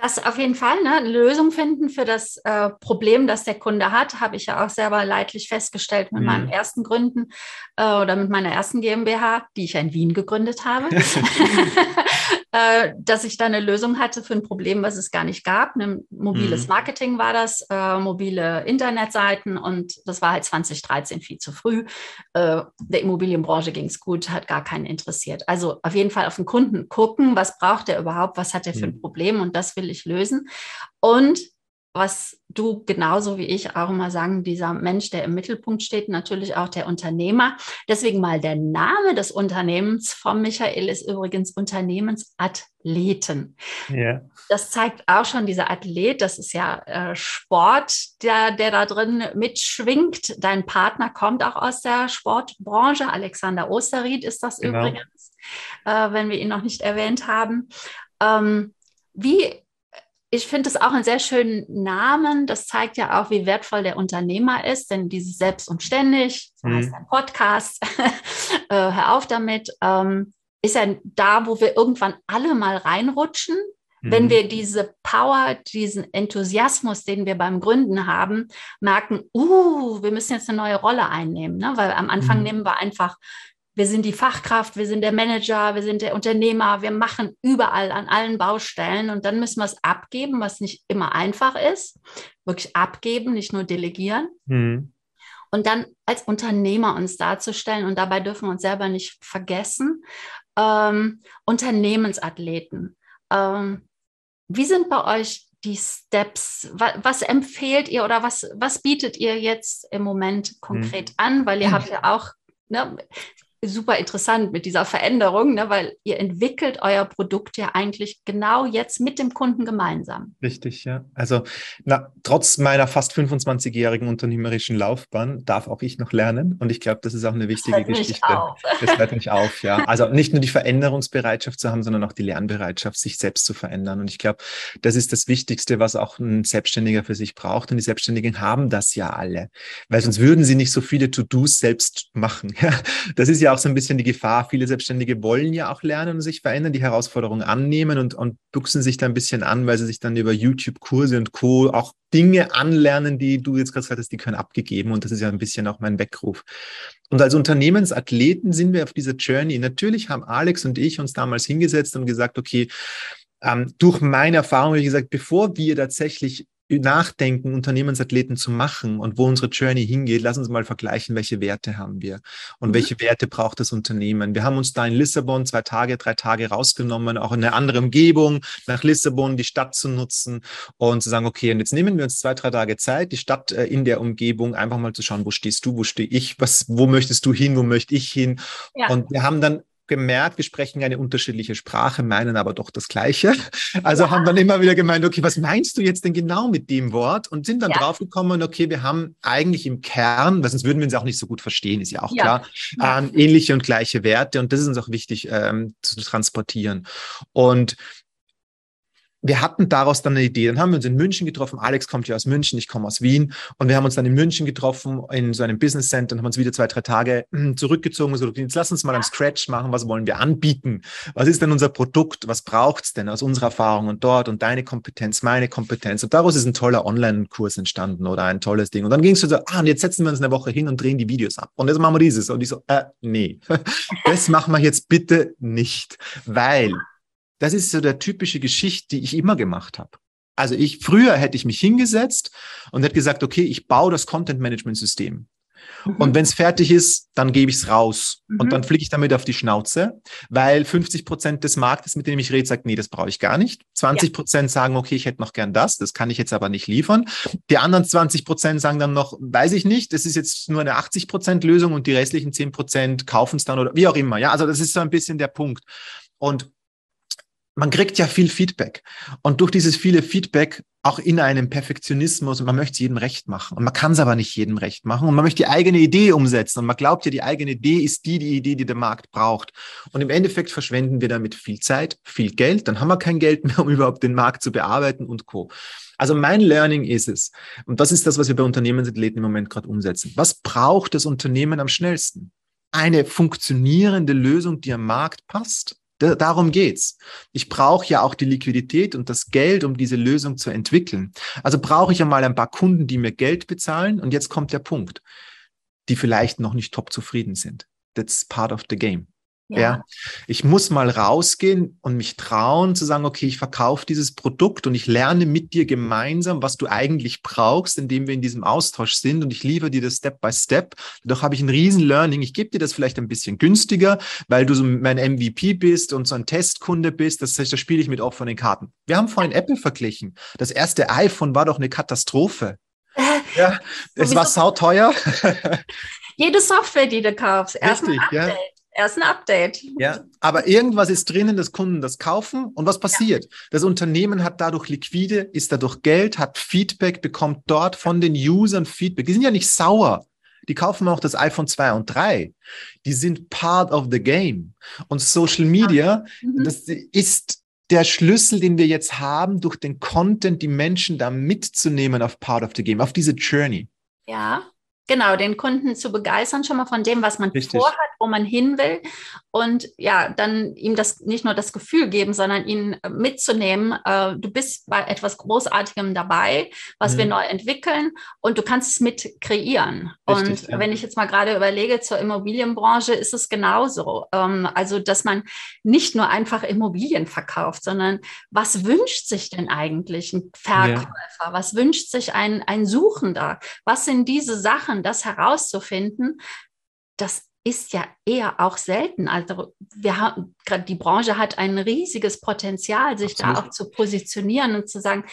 Das auf jeden Fall, ne? eine Lösung finden für das äh, Problem, das der Kunde hat, habe ich ja auch selber leidlich festgestellt mit mhm. meinen ersten Gründen äh, oder mit meiner ersten GmbH, die ich in Wien gegründet habe. äh, dass ich da eine Lösung hatte für ein Problem, was es gar nicht gab. Ein mobiles mhm. Marketing war das, äh, mobile Internetseiten und das war halt 2013 viel zu früh. Äh, der Immobilienbranche ging es gut, hat gar keinen interessiert. Also auf jeden Fall auf den Kunden gucken, was braucht er überhaupt, was hat er für ein mhm. Problem und das will ich lösen. Und was du genauso wie ich auch immer sagen, dieser Mensch, der im Mittelpunkt steht, natürlich auch der Unternehmer. Deswegen mal der Name des Unternehmens von Michael ist übrigens Unternehmensathleten. Yeah. Das zeigt auch schon dieser Athlet, das ist ja äh, Sport, der, der da drin mitschwingt. Dein Partner kommt auch aus der Sportbranche. Alexander Osterried ist das genau. übrigens, äh, wenn wir ihn noch nicht erwähnt haben. Ähm, wie ich finde es auch einen sehr schönen Namen. Das zeigt ja auch, wie wertvoll der Unternehmer ist, denn dieses Selbst und Ständig, so mhm. heißt ein Podcast, äh, hör auf damit, ähm, ist ja da, wo wir irgendwann alle mal reinrutschen, mhm. wenn wir diese Power, diesen Enthusiasmus, den wir beim Gründen haben, merken, uh, wir müssen jetzt eine neue Rolle einnehmen, ne? weil am Anfang mhm. nehmen wir einfach wir sind die Fachkraft, wir sind der Manager, wir sind der Unternehmer, wir machen überall an allen Baustellen und dann müssen wir es abgeben, was nicht immer einfach ist. Wirklich abgeben, nicht nur delegieren. Mhm. Und dann als Unternehmer uns darzustellen und dabei dürfen wir uns selber nicht vergessen. Ähm, Unternehmensathleten. Ähm, wie sind bei euch die Steps? Was, was, empfehlt ihr oder was, was bietet ihr jetzt im Moment konkret mhm. an? Weil ihr habt ja auch Ne, super interessant mit dieser Veränderung, ne, weil ihr entwickelt euer Produkt ja eigentlich genau jetzt mit dem Kunden gemeinsam. Richtig, ja. Also na, trotz meiner fast 25-jährigen unternehmerischen Laufbahn darf auch ich noch lernen und ich glaube, das ist auch eine wichtige das Geschichte. Auf. Das hört mich auf, ja. Also nicht nur die Veränderungsbereitschaft zu haben, sondern auch die Lernbereitschaft, sich selbst zu verändern. Und ich glaube, das ist das Wichtigste, was auch ein Selbstständiger für sich braucht. Und die Selbstständigen haben das ja alle, weil sonst würden sie nicht so viele To-Dos selbst machen. Ja? Das ist ja auch so ein bisschen die Gefahr, viele Selbstständige wollen ja auch lernen und sich verändern, die Herausforderungen annehmen und, und buchsen sich da ein bisschen an, weil sie sich dann über YouTube-Kurse und Co. auch Dinge anlernen, die du jetzt gerade gesagt hast, die können abgegeben. Und das ist ja ein bisschen auch mein Weckruf. Und als Unternehmensathleten sind wir auf dieser Journey. Natürlich haben Alex und ich uns damals hingesetzt und gesagt, okay, ähm, durch meine Erfahrung, wie gesagt, bevor wir tatsächlich nachdenken, Unternehmensathleten zu machen und wo unsere Journey hingeht, lass uns mal vergleichen, welche Werte haben wir und mhm. welche Werte braucht das Unternehmen. Wir haben uns da in Lissabon zwei Tage, drei Tage rausgenommen, auch in eine andere Umgebung, nach Lissabon die Stadt zu nutzen und zu sagen, okay, und jetzt nehmen wir uns zwei, drei Tage Zeit, die Stadt äh, in der Umgebung einfach mal zu schauen, wo stehst du, wo stehe ich, was, wo möchtest du hin, wo möchte ich hin? Ja. Und wir haben dann gemerkt, wir sprechen eine unterschiedliche Sprache, meinen aber doch das Gleiche. Also ja. haben dann immer wieder gemeint, okay, was meinst du jetzt denn genau mit dem Wort? Und sind dann ja. draufgekommen, okay, wir haben eigentlich im Kern, weil sonst würden wir uns auch nicht so gut verstehen, ist ja auch ja. klar, ähm, ähnliche und gleiche Werte. Und das ist uns auch wichtig ähm, zu transportieren. Und wir hatten daraus dann eine Idee. Dann haben wir uns in München getroffen. Alex kommt ja aus München, ich komme aus Wien. Und wir haben uns dann in München getroffen, in so einem Business Center und haben uns wieder zwei, drei Tage hm, zurückgezogen. So, jetzt lass uns mal am Scratch machen. Was wollen wir anbieten? Was ist denn unser Produkt? Was braucht's denn aus unserer Erfahrung und dort und deine Kompetenz, meine Kompetenz? Und daraus ist ein toller Online-Kurs entstanden oder ein tolles Ding. Und dann ging es so, ah, und jetzt setzen wir uns eine Woche hin und drehen die Videos ab. Und jetzt machen wir dieses. Und ich so, äh, nee, das machen wir jetzt bitte nicht, weil das ist so der typische Geschichte, die ich immer gemacht habe. Also ich, früher hätte ich mich hingesetzt und hätte gesagt, okay, ich baue das Content Management System. Mhm. Und wenn es fertig ist, dann gebe ich es raus. Mhm. Und dann fliege ich damit auf die Schnauze, weil 50 Prozent des Marktes, mit dem ich rede, sagt, nee, das brauche ich gar nicht. 20 Prozent ja. sagen, okay, ich hätte noch gern das, das kann ich jetzt aber nicht liefern. Die anderen 20 Prozent sagen dann noch, weiß ich nicht, das ist jetzt nur eine 80 Prozent Lösung und die restlichen 10 Prozent kaufen es dann oder wie auch immer. Ja, also das ist so ein bisschen der Punkt. Und man kriegt ja viel Feedback. Und durch dieses viele Feedback auch in einem Perfektionismus und man möchte es jedem recht machen. Und man kann es aber nicht jedem recht machen. Und man möchte die eigene Idee umsetzen. Und man glaubt ja, die eigene Idee ist die, die Idee, die der Markt braucht. Und im Endeffekt verschwenden wir damit viel Zeit, viel Geld. Dann haben wir kein Geld mehr, um überhaupt den Markt zu bearbeiten und Co. Also mein Learning ist es, und das ist das, was wir bei Unternehmensathleten im Moment gerade umsetzen. Was braucht das Unternehmen am schnellsten? Eine funktionierende Lösung, die am Markt passt Darum geht's. Ich brauche ja auch die Liquidität und das Geld, um diese Lösung zu entwickeln. Also brauche ich ja mal ein paar Kunden, die mir Geld bezahlen. Und jetzt kommt der Punkt, die vielleicht noch nicht top zufrieden sind. That's part of the game. Ja. ja. Ich muss mal rausgehen und mich trauen zu sagen, okay, ich verkaufe dieses Produkt und ich lerne mit dir gemeinsam, was du eigentlich brauchst, indem wir in diesem Austausch sind und ich liefere dir das Step by Step. Doch habe ich ein riesen Learning. Ich gebe dir das vielleicht ein bisschen günstiger, weil du so mein MVP bist und so ein Testkunde bist. Das, das spiele ich mit offenen Karten. Wir haben vorhin Apple verglichen. Das erste iPhone war doch eine Katastrophe. Ja, es war sauteuer. Jede Software, die du kaufst, erstmal Update. Ja. Erst ein Update. Ja, aber irgendwas ist drinnen, dass Kunden das kaufen. Und was passiert? Ja. Das Unternehmen hat dadurch Liquide, ist dadurch Geld, hat Feedback, bekommt dort von den Usern Feedback. Die sind ja nicht sauer. Die kaufen auch das iPhone 2 und 3. Die sind part of the game. Und Social Media, mhm. das ist der Schlüssel, den wir jetzt haben, durch den Content die Menschen da mitzunehmen auf part of the game, auf diese Journey. Ja, Genau, den Kunden zu begeistern schon mal von dem, was man Richtig. vorhat, wo man hin will und ja, dann ihm das nicht nur das Gefühl geben, sondern ihn mitzunehmen. Äh, du bist bei etwas Großartigem dabei, was mhm. wir neu entwickeln und du kannst es mit kreieren. Richtig, und ja. wenn ich jetzt mal gerade überlege zur Immobilienbranche, ist es genauso. Ähm, also, dass man nicht nur einfach Immobilien verkauft, sondern was wünscht sich denn eigentlich ein Verkäufer? Ja. Was wünscht sich ein, ein Suchender? Was sind diese Sachen? Das herauszufinden, das ist ja eher auch selten. Also wir haben gerade die Branche hat ein riesiges Potenzial, sich Absolut. da auch zu positionieren und zu sagen,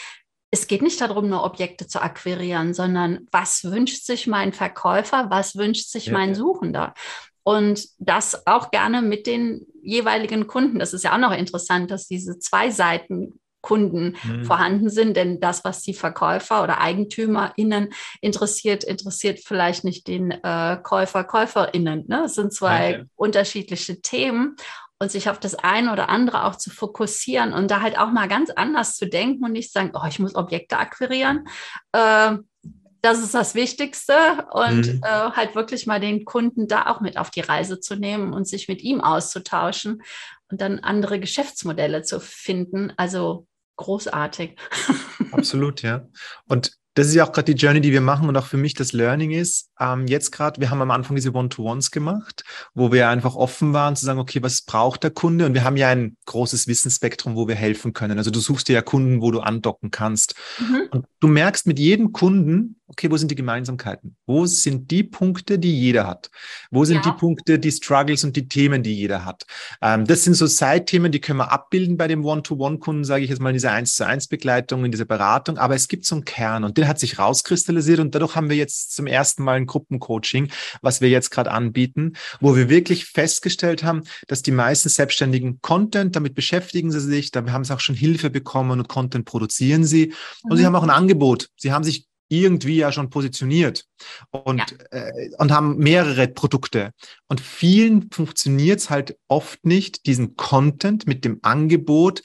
es geht nicht darum, nur Objekte zu akquirieren, sondern was wünscht sich mein Verkäufer, was wünscht sich ja, mein Suchender? Und das auch gerne mit den jeweiligen Kunden. Das ist ja auch noch interessant, dass diese zwei Seiten Kunden mhm. vorhanden sind. Denn das, was die Verkäufer oder EigentümerInnen interessiert, interessiert vielleicht nicht den äh, Käufer, KäuferInnen. Ne? Es sind zwei okay. unterschiedliche Themen und sich auf das eine oder andere auch zu fokussieren und da halt auch mal ganz anders zu denken und nicht sagen, oh, ich muss Objekte akquirieren. Äh, das ist das Wichtigste und mhm. äh, halt wirklich mal den Kunden da auch mit auf die Reise zu nehmen und sich mit ihm auszutauschen und dann andere Geschäftsmodelle zu finden. Also großartig. Absolut, ja. Und das ist ja auch gerade die Journey, die wir machen und auch für mich das Learning ist, ähm, jetzt gerade, wir haben am Anfang diese One-to-Ones gemacht, wo wir einfach offen waren zu sagen, okay, was braucht der Kunde? Und wir haben ja ein großes Wissensspektrum, wo wir helfen können. Also du suchst dir ja Kunden, wo du andocken kannst. Mhm. Und du merkst mit jedem Kunden, okay, wo sind die Gemeinsamkeiten? Wo sind die Punkte, die jeder hat? Wo sind ja. die Punkte, die Struggles und die Themen, die jeder hat? Ähm, das sind so Side-Themen, die können wir abbilden bei dem One-to-One-Kunden, sage ich jetzt mal in dieser 1 zu 1 Begleitung, in dieser Beratung. Aber es gibt so einen Kern und den hat sich rauskristallisiert und dadurch haben wir jetzt zum ersten Mal ein Gruppencoaching, was wir jetzt gerade anbieten, wo wir wirklich festgestellt haben, dass die meisten Selbstständigen Content, damit beschäftigen sie sich, da haben sie auch schon Hilfe bekommen und Content produzieren sie. Und mhm. sie haben auch ein Angebot. Sie haben sich irgendwie ja schon positioniert und, ja. äh, und haben mehrere Produkte. Und vielen funktioniert es halt oft nicht, diesen Content mit dem Angebot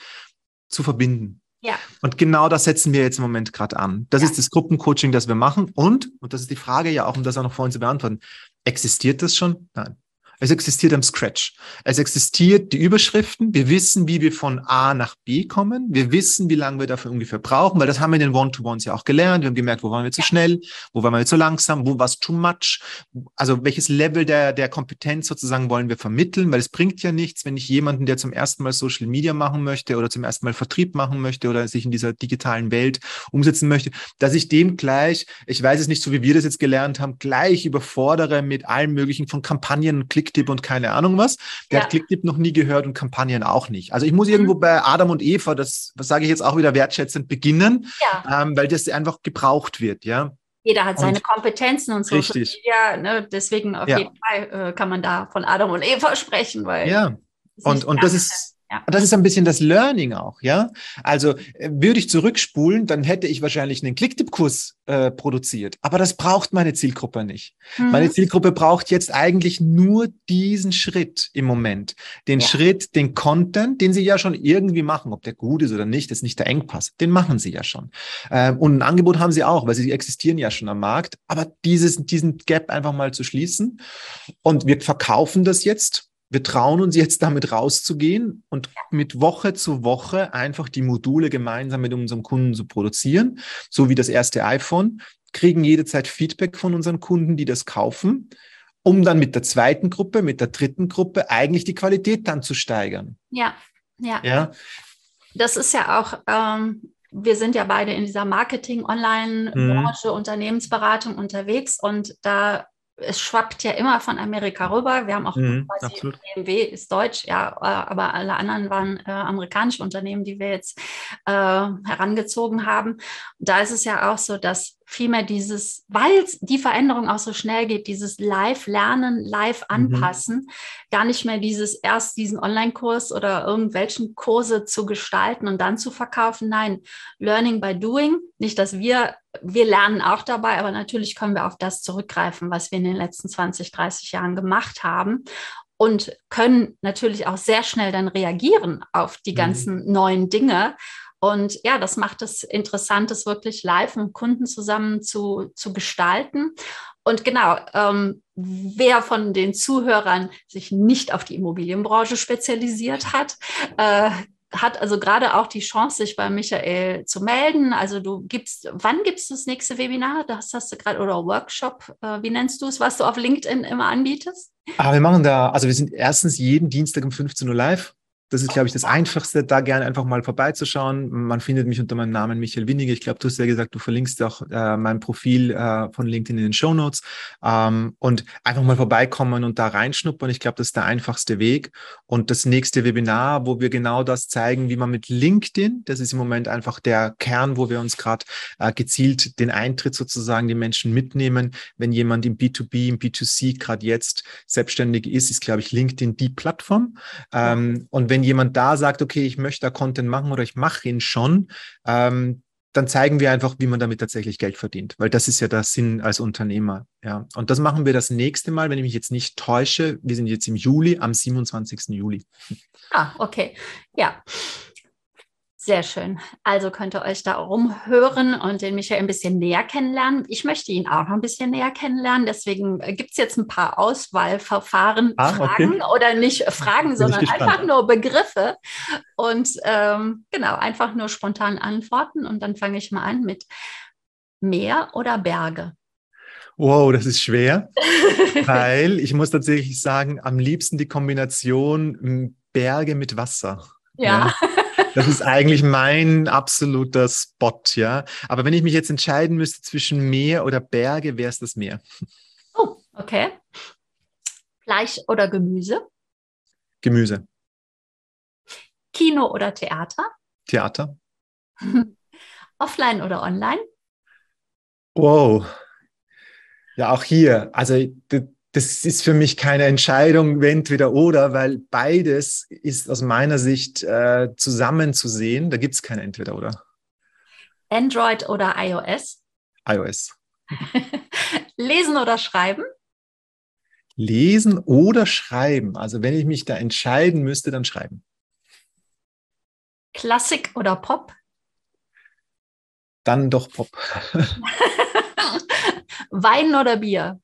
zu verbinden. Ja. Und genau das setzen wir jetzt im Moment gerade an. Das ja. ist das Gruppencoaching, das wir machen. Und, und das ist die Frage ja auch, um das auch noch vorhin zu beantworten, existiert das schon? Nein. Es existiert am Scratch. Es existiert die Überschriften. Wir wissen, wie wir von A nach B kommen. Wir wissen, wie lange wir dafür ungefähr brauchen, weil das haben wir in den One-to-Ones ja auch gelernt. Wir haben gemerkt, wo waren wir zu schnell, wo waren wir zu langsam, wo war es too much. Also welches Level der, der Kompetenz sozusagen wollen wir vermitteln, weil es bringt ja nichts, wenn ich jemanden, der zum ersten Mal Social Media machen möchte oder zum ersten Mal Vertrieb machen möchte oder sich in dieser digitalen Welt umsetzen möchte, dass ich dem gleich, ich weiß es nicht, so wie wir das jetzt gelernt haben, gleich überfordere mit allem möglichen von Kampagnen, Klick Clicktip und keine Ahnung was. Der ja. hat Clicktip noch nie gehört und Kampagnen auch nicht. Also ich muss mhm. irgendwo bei Adam und Eva, das, das sage ich jetzt auch wieder wertschätzend, beginnen, ja. ähm, weil das einfach gebraucht wird, ja. Jeder hat seine und, Kompetenzen und so. Richtig. Ja, ne, deswegen auf ja. jeden Fall äh, kann man da von Adam und Eva sprechen, weil. Ja. Und, und das ist, ja. Das ist ein bisschen das Learning auch, ja. Also äh, würde ich zurückspulen, dann hätte ich wahrscheinlich einen Clicktip-Kurs äh, produziert. Aber das braucht meine Zielgruppe nicht. Mhm. Meine Zielgruppe braucht jetzt eigentlich nur diesen Schritt im Moment. Den ja. Schritt, den Content, den sie ja schon irgendwie machen. Ob der gut ist oder nicht, ist nicht der Engpass. Den machen sie ja schon. Ähm, und ein Angebot haben sie auch, weil sie existieren ja schon am Markt. Aber dieses, diesen Gap einfach mal zu schließen. Und wir verkaufen das jetzt wir trauen uns jetzt damit rauszugehen und mit Woche zu Woche einfach die Module gemeinsam mit unserem Kunden zu produzieren, so wie das erste iPhone, kriegen jederzeit Feedback von unseren Kunden, die das kaufen, um dann mit der zweiten Gruppe, mit der dritten Gruppe eigentlich die Qualität dann zu steigern. Ja, ja. ja? Das ist ja auch, ähm, wir sind ja beide in dieser Marketing-Online-Branche, mhm. Unternehmensberatung unterwegs und da es schwappt ja immer von Amerika rüber. Wir haben auch mhm, quasi BMW ist deutsch, ja, aber alle anderen waren äh, amerikanische Unternehmen, die wir jetzt äh, herangezogen haben. Da ist es ja auch so, dass vielmehr dieses, weil die Veränderung auch so schnell geht, dieses Live-Lernen, Live-Anpassen, mhm. gar nicht mehr dieses erst diesen Online-Kurs oder irgendwelchen Kurse zu gestalten und dann zu verkaufen. Nein, Learning by Doing. Nicht, dass wir, wir lernen auch dabei, aber natürlich können wir auf das zurückgreifen, was wir in den letzten 20, 30 Jahren gemacht haben und können natürlich auch sehr schnell dann reagieren auf die mhm. ganzen neuen Dinge und ja, das macht es interessant, es wirklich live mit Kunden zusammen zu, zu gestalten. Und genau, ähm, wer von den Zuhörern sich nicht auf die Immobilienbranche spezialisiert hat, äh, hat also gerade auch die Chance, sich bei Michael zu melden. Also du gibst, wann gibst du das nächste Webinar? Das hast du gerade, oder Workshop, äh, wie nennst du es, was du auf LinkedIn immer anbietest? Ah, wir machen da, also wir sind erstens jeden Dienstag um 15 Uhr live. Das ist, glaube ich, das Einfachste, da gerne einfach mal vorbeizuschauen. Man findet mich unter meinem Namen Michael Windige. Ich glaube, du hast ja gesagt, du verlinkst auch äh, mein Profil äh, von LinkedIn in den Show Notes ähm, und einfach mal vorbeikommen und da reinschnuppern. Ich glaube, das ist der einfachste Weg. Und das nächste Webinar, wo wir genau das zeigen, wie man mit LinkedIn, das ist im Moment einfach der Kern, wo wir uns gerade äh, gezielt den Eintritt sozusagen die Menschen mitnehmen. Wenn jemand im B2B, im B2C gerade jetzt selbstständig ist, ist, glaube ich, LinkedIn die Plattform. Ähm, und wenn jemand da sagt, okay, ich möchte da Content machen oder ich mache ihn schon, ähm, dann zeigen wir einfach, wie man damit tatsächlich Geld verdient, weil das ist ja der Sinn als Unternehmer. Ja, und das machen wir das nächste Mal, wenn ich mich jetzt nicht täusche. Wir sind jetzt im Juli, am 27. Juli. Ah, okay. Ja. Sehr schön. Also könnt ihr euch da rumhören und den Michael ein bisschen näher kennenlernen. Ich möchte ihn auch noch ein bisschen näher kennenlernen. Deswegen äh, gibt es jetzt ein paar Auswahlverfahren, ah, Fragen okay. oder nicht Fragen, sondern einfach nur Begriffe. Und ähm, genau, einfach nur spontan antworten. Und dann fange ich mal an mit Meer oder Berge. Wow, das ist schwer, weil ich muss tatsächlich sagen, am liebsten die Kombination Berge mit Wasser. ja. ja. Das ist eigentlich mein absoluter Spot, ja. Aber wenn ich mich jetzt entscheiden müsste zwischen Meer oder Berge, wäre es das Meer. Oh, okay. Fleisch oder Gemüse? Gemüse. Kino oder Theater? Theater. Offline oder online? Wow. Ja, auch hier. Also das ist für mich keine Entscheidung, entweder oder, weil beides ist aus meiner Sicht äh, zusammen zu sehen. Da gibt es keine entweder oder. Android oder iOS? iOS. Lesen oder schreiben? Lesen oder schreiben. Also wenn ich mich da entscheiden müsste, dann schreiben. Klassik oder Pop? Dann doch Pop. Wein oder Bier?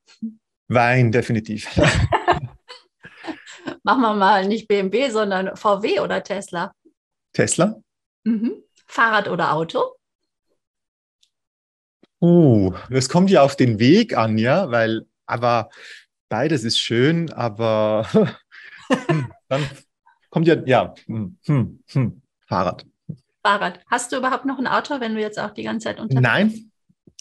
Wein, definitiv. Machen wir mal nicht BMW, sondern VW oder Tesla. Tesla. Mhm. Fahrrad oder Auto? Uh, das kommt ja auf den Weg an, ja, weil, aber beides ist schön, aber hm, dann kommt ja, ja, hm, hm, hm, Fahrrad. Fahrrad. Hast du überhaupt noch ein Auto, wenn du jetzt auch die ganze Zeit unterwegs Nein,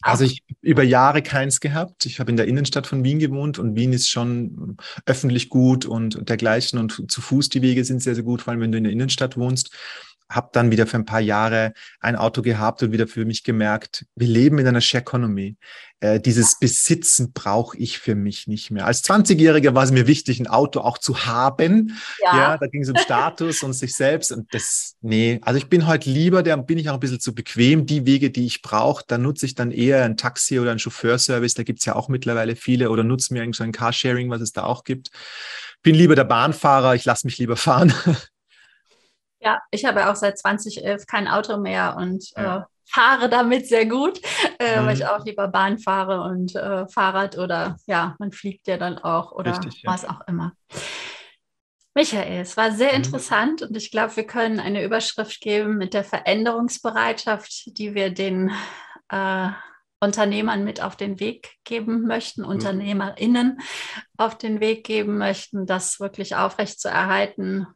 also ich über Jahre keins gehabt. Ich habe in der Innenstadt von Wien gewohnt und Wien ist schon öffentlich gut und dergleichen und zu Fuß die Wege sind sehr, sehr gut, vor allem wenn du in der Innenstadt wohnst habe dann wieder für ein paar Jahre ein Auto gehabt und wieder für mich gemerkt, wir leben in einer Share Economy. Äh, dieses Besitzen brauche ich für mich nicht mehr. Als 20-Jähriger war es mir wichtig, ein Auto auch zu haben. Ja, ja da ging es um Status und sich selbst und das, nee, also ich bin heute lieber, da bin ich auch ein bisschen zu bequem. Die Wege, die ich brauche, da nutze ich dann eher ein Taxi oder ein Chauffeurservice, da gibt's ja auch mittlerweile viele oder nutze mir eigentlich so ein Carsharing, was es da auch gibt. Bin lieber der Bahnfahrer, ich lasse mich lieber fahren. Ja, ich habe auch seit 2011 kein Auto mehr und ja. äh, fahre damit sehr gut, äh, mhm. weil ich auch lieber Bahn fahre und äh, Fahrrad oder ja, man fliegt ja dann auch oder Richtig, was auch immer. Michael, es war sehr mhm. interessant und ich glaube, wir können eine Überschrift geben mit der Veränderungsbereitschaft, die wir den äh, Unternehmern mit auf den Weg geben möchten, mhm. UnternehmerInnen auf den Weg geben möchten, das wirklich aufrecht zu erhalten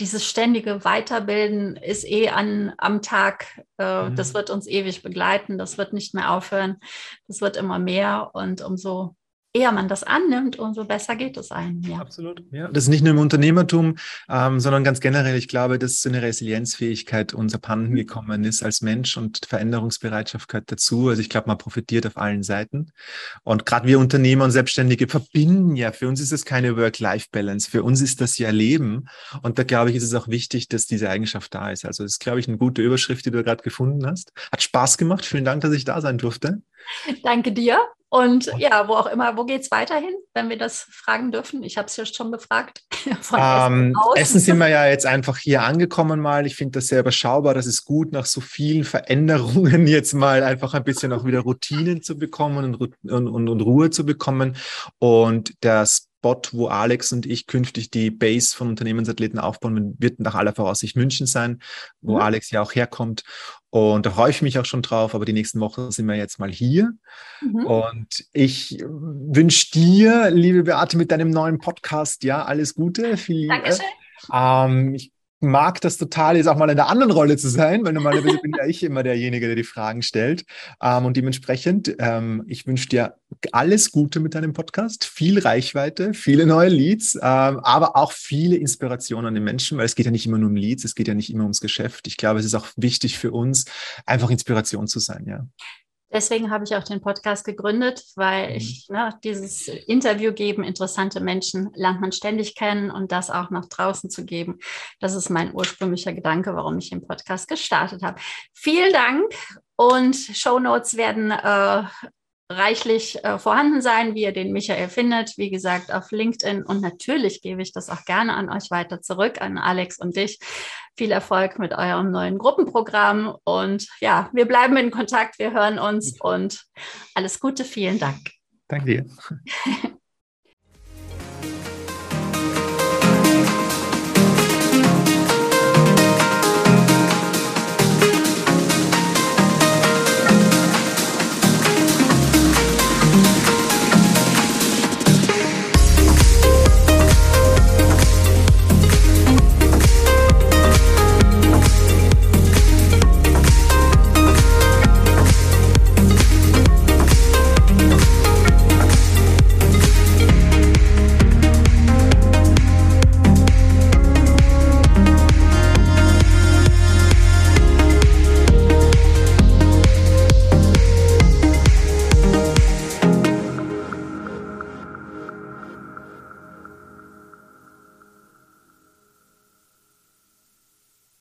dieses ständige Weiterbilden ist eh an, am Tag. Äh, mhm. Das wird uns ewig begleiten. Das wird nicht mehr aufhören. Das wird immer mehr. Und umso eher man das annimmt, umso besser geht es einem. Ja. Absolut. Ja, das ist nicht nur im Unternehmertum, ähm, sondern ganz generell. Ich glaube, dass so eine Resilienzfähigkeit uns abhanden mhm. gekommen ist als Mensch und Veränderungsbereitschaft gehört dazu. Also ich glaube, man profitiert auf allen Seiten. Und gerade wir Unternehmer und Selbstständige verbinden ja. Für uns ist es keine Work-Life-Balance. Für uns ist das ja Leben. Und da glaube ich, ist es auch wichtig, dass diese Eigenschaft da ist. Also das ist, glaube ich, eine gute Überschrift, die du gerade gefunden hast. Hat Spaß gemacht. Vielen Dank, dass ich da sein durfte. Danke dir. Und ja, wo auch immer, wo geht es weiterhin, wenn wir das fragen dürfen? Ich habe es ja schon gefragt. Ähm, Essen, Essen, sind wir ja jetzt einfach hier angekommen mal. Ich finde das sehr überschaubar. Das ist gut, nach so vielen Veränderungen jetzt mal einfach ein bisschen auch wieder Routinen zu bekommen und, und, und, und Ruhe zu bekommen. Und das Spot, wo Alex und ich künftig die Base von Unternehmensathleten aufbauen, wird nach aller Voraussicht München sein, wo mhm. Alex ja auch herkommt. Und da freue ich mich auch schon drauf, aber die nächsten Wochen sind wir jetzt mal hier. Mhm. Und ich wünsche dir, liebe Beate, mit deinem neuen Podcast, ja, alles Gute. Viel, Dankeschön. Äh, ähm, ich mag das total, jetzt auch mal in der anderen Rolle zu sein, weil normalerweise bin ja ich immer derjenige, der die Fragen stellt. Ähm, und dementsprechend, ähm, ich wünsche dir alles Gute mit deinem Podcast, viel Reichweite, viele neue Leads, ähm, aber auch viele Inspirationen an den Menschen, weil es geht ja nicht immer nur um Leads, es geht ja nicht immer ums Geschäft. Ich glaube, es ist auch wichtig für uns, einfach Inspiration zu sein, ja. Deswegen habe ich auch den Podcast gegründet, weil mhm. ich ne, dieses Interview geben, interessante Menschen lernt man ständig kennen und das auch nach draußen zu geben. Das ist mein ursprünglicher Gedanke, warum ich den Podcast gestartet habe. Vielen Dank und Show Notes werden äh, reichlich äh, vorhanden sein, wie ihr den Michael findet. Wie gesagt, auf LinkedIn. Und natürlich gebe ich das auch gerne an euch weiter zurück, an Alex und dich. Viel Erfolg mit eurem neuen Gruppenprogramm. Und ja, wir bleiben in Kontakt, wir hören uns und alles Gute. Vielen Dank. Danke dir.